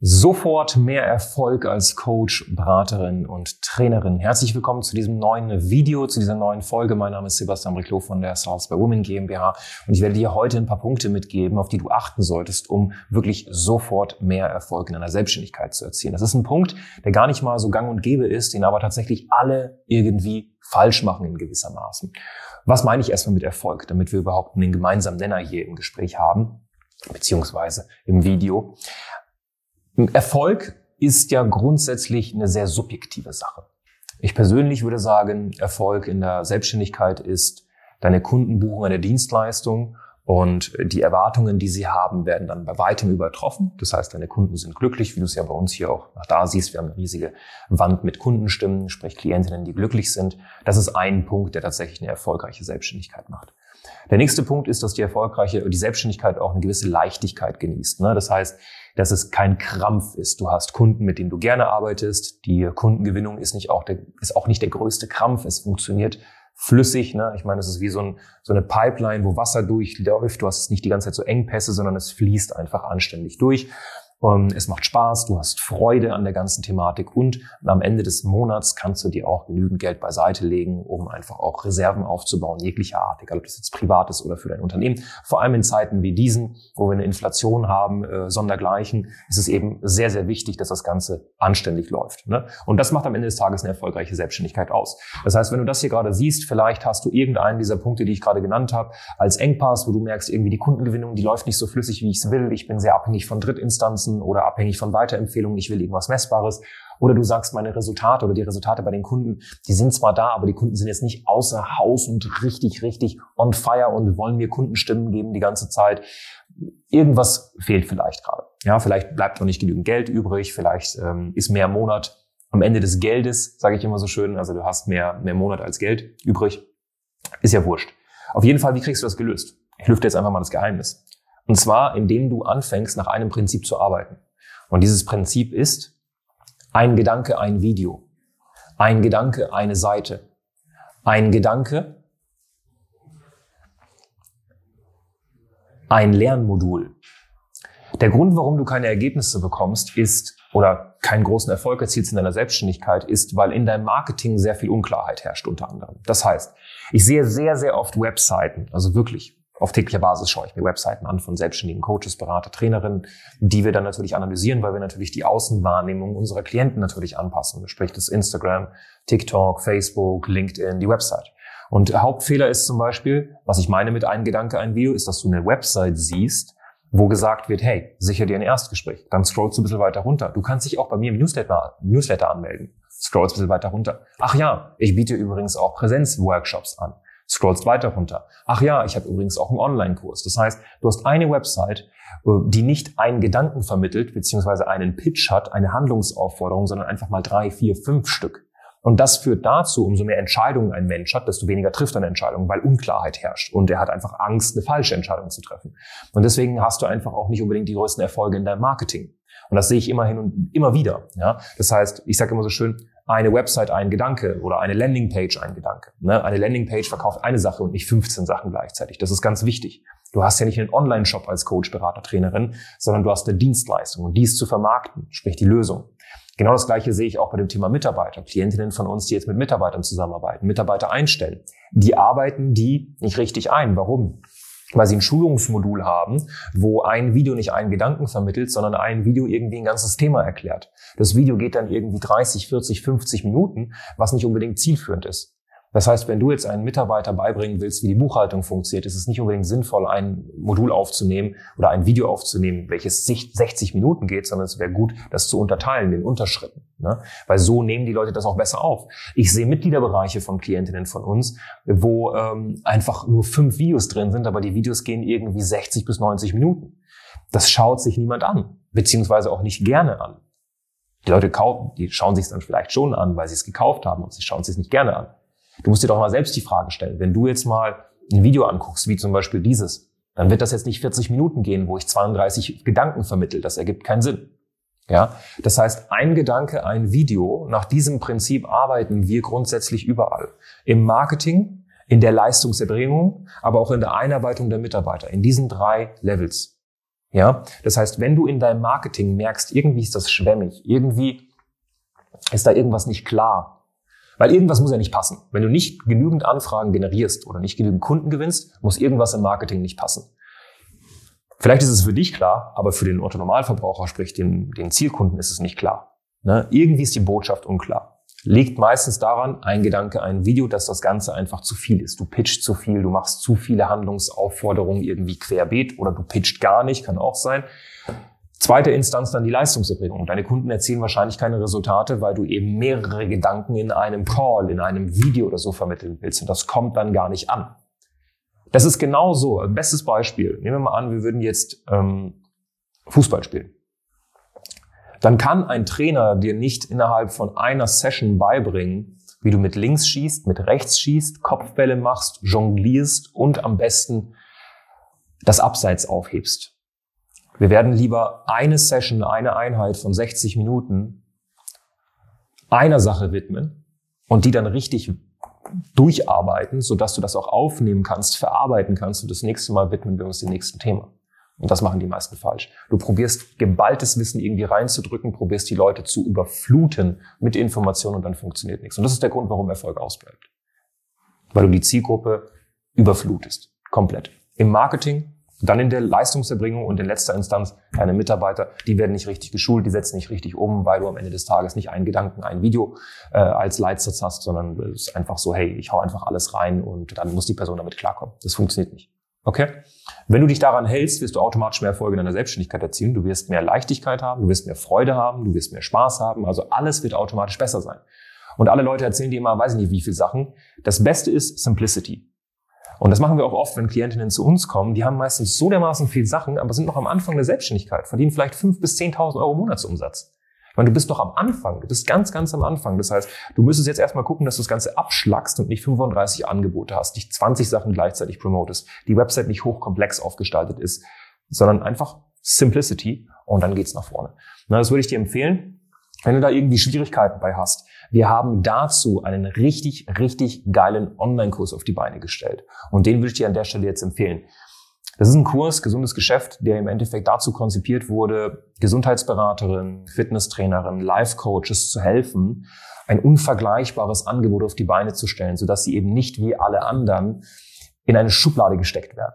Sofort mehr Erfolg als Coach, Beraterin und Trainerin. Herzlich willkommen zu diesem neuen Video, zu dieser neuen Folge. Mein Name ist Sebastian Briclo von der Sales by Women GmbH und ich werde dir heute ein paar Punkte mitgeben, auf die du achten solltest, um wirklich sofort mehr Erfolg in deiner Selbstständigkeit zu erzielen. Das ist ein Punkt, der gar nicht mal so gang und gäbe ist, den aber tatsächlich alle irgendwie falsch machen in gewisser Maßen. Was meine ich erstmal mit Erfolg, damit wir überhaupt einen gemeinsamen Nenner hier im Gespräch haben, beziehungsweise im Video? Erfolg ist ja grundsätzlich eine sehr subjektive Sache. Ich persönlich würde sagen, Erfolg in der Selbstständigkeit ist, deine Kunden buchen eine Dienstleistung und die Erwartungen, die sie haben, werden dann bei weitem übertroffen. Das heißt, deine Kunden sind glücklich, wie du es ja bei uns hier auch nach da siehst. Wir haben eine riesige Wand mit Kundenstimmen, sprich Klientinnen, die glücklich sind. Das ist ein Punkt, der tatsächlich eine erfolgreiche Selbstständigkeit macht. Der nächste Punkt ist, dass die erfolgreiche, die Selbstständigkeit auch eine gewisse Leichtigkeit genießt. Ne? Das heißt, dass es kein Krampf ist. Du hast Kunden, mit denen du gerne arbeitest. Die Kundengewinnung ist nicht auch der, ist auch nicht der größte Krampf. Es funktioniert flüssig. Ne? Ich meine, es ist wie so, ein, so eine Pipeline, wo Wasser durchläuft. Du hast nicht die ganze Zeit so Engpässe, sondern es fließt einfach anständig durch. Ähm, es macht Spaß, du hast Freude an der ganzen Thematik und am Ende des Monats kannst du dir auch genügend Geld beiseite legen, um einfach auch Reserven aufzubauen, jeglicher Art, egal ob das jetzt privat ist oder für dein Unternehmen. Vor allem in Zeiten wie diesen, wo wir eine Inflation haben, äh, sondergleichen, ist es eben sehr, sehr wichtig, dass das Ganze anständig läuft. Ne? Und das macht am Ende des Tages eine erfolgreiche Selbstständigkeit aus. Das heißt, wenn du das hier gerade siehst, vielleicht hast du irgendeinen dieser Punkte, die ich gerade genannt habe, als Engpass, wo du merkst, irgendwie die Kundengewinnung, die läuft nicht so flüssig, wie ich es will. Ich bin sehr abhängig von Drittinstanzen Performancen oder abhängig von Weiterempfehlungen, ich will irgendwas Messbares. Oder du sagst, meine Resultate oder die Resultate bei den Kunden, die sind zwar da, aber die Kunden sind jetzt nicht außer Haus und richtig, richtig on fire und wollen mir Kundenstimmen geben die ganze Zeit. Irgendwas fehlt vielleicht gerade. Ja, vielleicht bleibt noch nicht genügend Geld übrig, vielleicht ähm, ist mehr Monat am Ende des Geldes, sage ich immer so schön. Also du hast mehr, mehr Monat als Geld übrig. Ist ja wurscht. Auf jeden Fall, wie kriegst du das gelöst? Ich lüfte jetzt einfach mal das Geheimnis. Und zwar, indem du anfängst, nach einem Prinzip zu arbeiten. Und dieses Prinzip ist, ein Gedanke, ein Video. Ein Gedanke, eine Seite. Ein Gedanke, ein Lernmodul. Der Grund, warum du keine Ergebnisse bekommst, ist, oder keinen großen Erfolg erzielst in deiner Selbstständigkeit, ist, weil in deinem Marketing sehr viel Unklarheit herrscht unter anderem. Das heißt, ich sehe sehr, sehr oft Webseiten, also wirklich auf täglicher Basis schaue ich mir Webseiten an von selbstständigen Coaches, Berater, Trainerinnen, die wir dann natürlich analysieren, weil wir natürlich die Außenwahrnehmung unserer Klienten natürlich anpassen. Sprich das Instagram, TikTok, Facebook, LinkedIn, die Website. Und Hauptfehler ist zum Beispiel, was ich meine mit einem Gedanke, ein Video, ist, dass du eine Website siehst, wo gesagt wird, hey, sicher dir ein Erstgespräch. Dann scrollst du ein bisschen weiter runter. Du kannst dich auch bei mir im Newsletter, Newsletter anmelden. Scrollst ein bisschen weiter runter. Ach ja, ich biete übrigens auch Präsenzworkshops an scrollst weiter runter. Ach ja, ich habe übrigens auch einen Online-Kurs. Das heißt, du hast eine Website, äh, die nicht einen Gedanken vermittelt, beziehungsweise einen Pitch hat, eine Handlungsaufforderung, sondern einfach mal drei, vier, fünf Stück. Und das führt dazu, umso mehr Entscheidungen ein Mensch hat, desto weniger trifft er eine Entscheidung, weil Unklarheit herrscht. Und er hat einfach Angst, eine falsche Entscheidung zu treffen. Und deswegen hast du einfach auch nicht unbedingt die größten Erfolge in deinem Marketing. Und das sehe ich immerhin und immer wieder. Ja? Das heißt, ich sage immer so schön, eine Website ein Gedanke oder eine Landingpage ein Gedanke. Ne? Eine Landingpage verkauft eine Sache und nicht 15 Sachen gleichzeitig. Das ist ganz wichtig. Du hast ja nicht einen Online-Shop als Coach, Berater, Trainerin, sondern du hast eine Dienstleistung und dies zu vermarkten, sprich die Lösung. Genau das Gleiche sehe ich auch bei dem Thema Mitarbeiter. Klientinnen von uns, die jetzt mit Mitarbeitern zusammenarbeiten, Mitarbeiter einstellen. Die arbeiten die nicht richtig ein. Warum? Weil sie ein Schulungsmodul haben, wo ein Video nicht einen Gedanken vermittelt, sondern ein Video irgendwie ein ganzes Thema erklärt. Das Video geht dann irgendwie 30, 40, 50 Minuten, was nicht unbedingt zielführend ist. Das heißt, wenn du jetzt einen Mitarbeiter beibringen willst, wie die Buchhaltung funktioniert, ist es nicht unbedingt sinnvoll, ein Modul aufzunehmen oder ein Video aufzunehmen, welches 60 Minuten geht, sondern es wäre gut, das zu unterteilen in Unterschritten. Ne? Weil so nehmen die Leute das auch besser auf. Ich sehe Mitgliederbereiche von Klientinnen von uns, wo ähm, einfach nur fünf Videos drin sind, aber die Videos gehen irgendwie 60 bis 90 Minuten. Das schaut sich niemand an, beziehungsweise auch nicht gerne an. Die Leute kaufen, die schauen sich es dann vielleicht schon an, weil sie es gekauft haben, und sie schauen es sich nicht gerne an. Du musst dir doch mal selbst die Frage stellen, wenn du jetzt mal ein Video anguckst, wie zum Beispiel dieses, dann wird das jetzt nicht 40 Minuten gehen, wo ich 32 Gedanken vermittel. Das ergibt keinen Sinn. Ja, das heißt, ein Gedanke, ein Video. Nach diesem Prinzip arbeiten wir grundsätzlich überall. Im Marketing, in der Leistungserbringung, aber auch in der Einarbeitung der Mitarbeiter. In diesen drei Levels. Ja, das heißt, wenn du in deinem Marketing merkst, irgendwie ist das schwämmig, irgendwie ist da irgendwas nicht klar, weil irgendwas muss ja nicht passen. Wenn du nicht genügend Anfragen generierst oder nicht genügend Kunden gewinnst, muss irgendwas im Marketing nicht passen. Vielleicht ist es für dich klar, aber für den Otto-Normalverbraucher, sprich den, den Zielkunden, ist es nicht klar. Ne? Irgendwie ist die Botschaft unklar. Liegt meistens daran, ein Gedanke, ein Video, dass das Ganze einfach zu viel ist. Du pitcht zu viel, du machst zu viele Handlungsaufforderungen irgendwie querbeet oder du pitcht gar nicht, kann auch sein. Zweite Instanz dann die Leistungserbringung. Deine Kunden erzielen wahrscheinlich keine Resultate, weil du eben mehrere Gedanken in einem Call, in einem Video oder so vermitteln willst. Und das kommt dann gar nicht an. Das ist genau so. Bestes Beispiel. Nehmen wir mal an, wir würden jetzt ähm, Fußball spielen. Dann kann ein Trainer dir nicht innerhalb von einer Session beibringen, wie du mit links schießt, mit rechts schießt, Kopfbälle machst, jonglierst und am besten das Abseits aufhebst. Wir werden lieber eine Session, eine Einheit von 60 Minuten einer Sache widmen und die dann richtig durcharbeiten, sodass du das auch aufnehmen kannst, verarbeiten kannst und das nächste Mal widmen wir uns dem nächsten Thema. Und das machen die meisten falsch. Du probierst geballtes Wissen irgendwie reinzudrücken, probierst die Leute zu überfluten mit Informationen und dann funktioniert nichts. Und das ist der Grund, warum Erfolg ausbleibt. Weil du die Zielgruppe überflutest. Komplett. Im Marketing dann in der Leistungserbringung und in letzter Instanz deine Mitarbeiter, die werden nicht richtig geschult, die setzen nicht richtig um, weil du am Ende des Tages nicht einen Gedanken, ein Video äh, als Leitsatz hast, sondern es ist einfach so, hey, ich hau einfach alles rein und dann muss die Person damit klarkommen. Das funktioniert nicht. Okay? Wenn du dich daran hältst, wirst du automatisch mehr Erfolge in deiner Selbstständigkeit erzielen. Du wirst mehr Leichtigkeit haben, du wirst mehr Freude haben, du wirst mehr Spaß haben. Also alles wird automatisch besser sein. Und alle Leute erzählen dir immer, weiß ich nicht, wie viele Sachen. Das Beste ist Simplicity. Und das machen wir auch oft, wenn Klientinnen zu uns kommen. Die haben meistens so dermaßen viel Sachen, aber sind noch am Anfang der Selbstständigkeit, verdienen vielleicht 5.000 bis 10.000 Euro Monatsumsatz. Ich meine, du bist doch am Anfang, du bist ganz, ganz am Anfang. Das heißt, du müsstest jetzt erstmal gucken, dass du das Ganze abschlagst und nicht 35 Angebote hast, nicht 20 Sachen gleichzeitig promotest, die Website nicht hochkomplex aufgestaltet ist, sondern einfach Simplicity und dann geht's nach vorne. Na, das würde ich dir empfehlen. Wenn du da irgendwie Schwierigkeiten bei hast, wir haben dazu einen richtig, richtig geilen Online-Kurs auf die Beine gestellt. Und den würde ich dir an der Stelle jetzt empfehlen. Das ist ein Kurs, gesundes Geschäft, der im Endeffekt dazu konzipiert wurde, Gesundheitsberaterinnen, Fitnesstrainerin, Life-Coaches zu helfen, ein unvergleichbares Angebot auf die Beine zu stellen, sodass sie eben nicht wie alle anderen in eine Schublade gesteckt werden.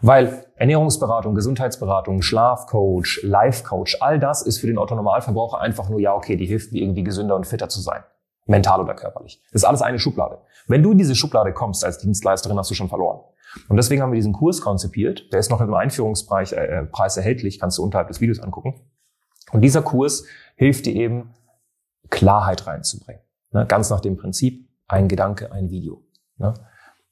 Weil Ernährungsberatung, Gesundheitsberatung, Schlafcoach, Lifecoach, all das ist für den Autonormalverbraucher einfach nur, ja, okay, die hilft mir irgendwie gesünder und fitter zu sein. Mental oder körperlich. Das ist alles eine Schublade. Wenn du in diese Schublade kommst als Dienstleisterin, hast du schon verloren. Und deswegen haben wir diesen Kurs konzipiert. Der ist noch im Einführungspreis äh, Preis erhältlich, kannst du unterhalb des Videos angucken. Und dieser Kurs hilft dir eben, Klarheit reinzubringen. Ne? Ganz nach dem Prinzip, ein Gedanke, ein Video. Ne?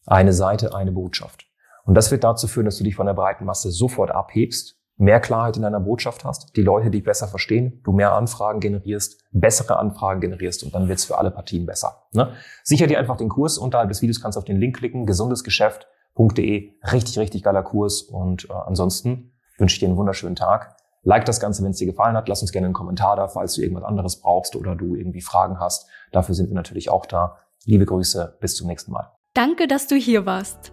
Eine Seite, eine Botschaft. Und das wird dazu führen, dass du dich von der breiten Masse sofort abhebst, mehr Klarheit in deiner Botschaft hast, die Leute dich besser verstehen, du mehr Anfragen generierst, bessere Anfragen generierst und dann wird's für alle Partien besser. Ne? Sicher dir einfach den Kurs. Unterhalb des Videos kannst du auf den Link klicken, gesundesgeschäft.de. Richtig, richtig geiler Kurs. Und äh, ansonsten wünsche ich dir einen wunderschönen Tag. Like das Ganze, wenn es dir gefallen hat. Lass uns gerne einen Kommentar da, falls du irgendwas anderes brauchst oder du irgendwie Fragen hast. Dafür sind wir natürlich auch da. Liebe Grüße, bis zum nächsten Mal. Danke, dass du hier warst.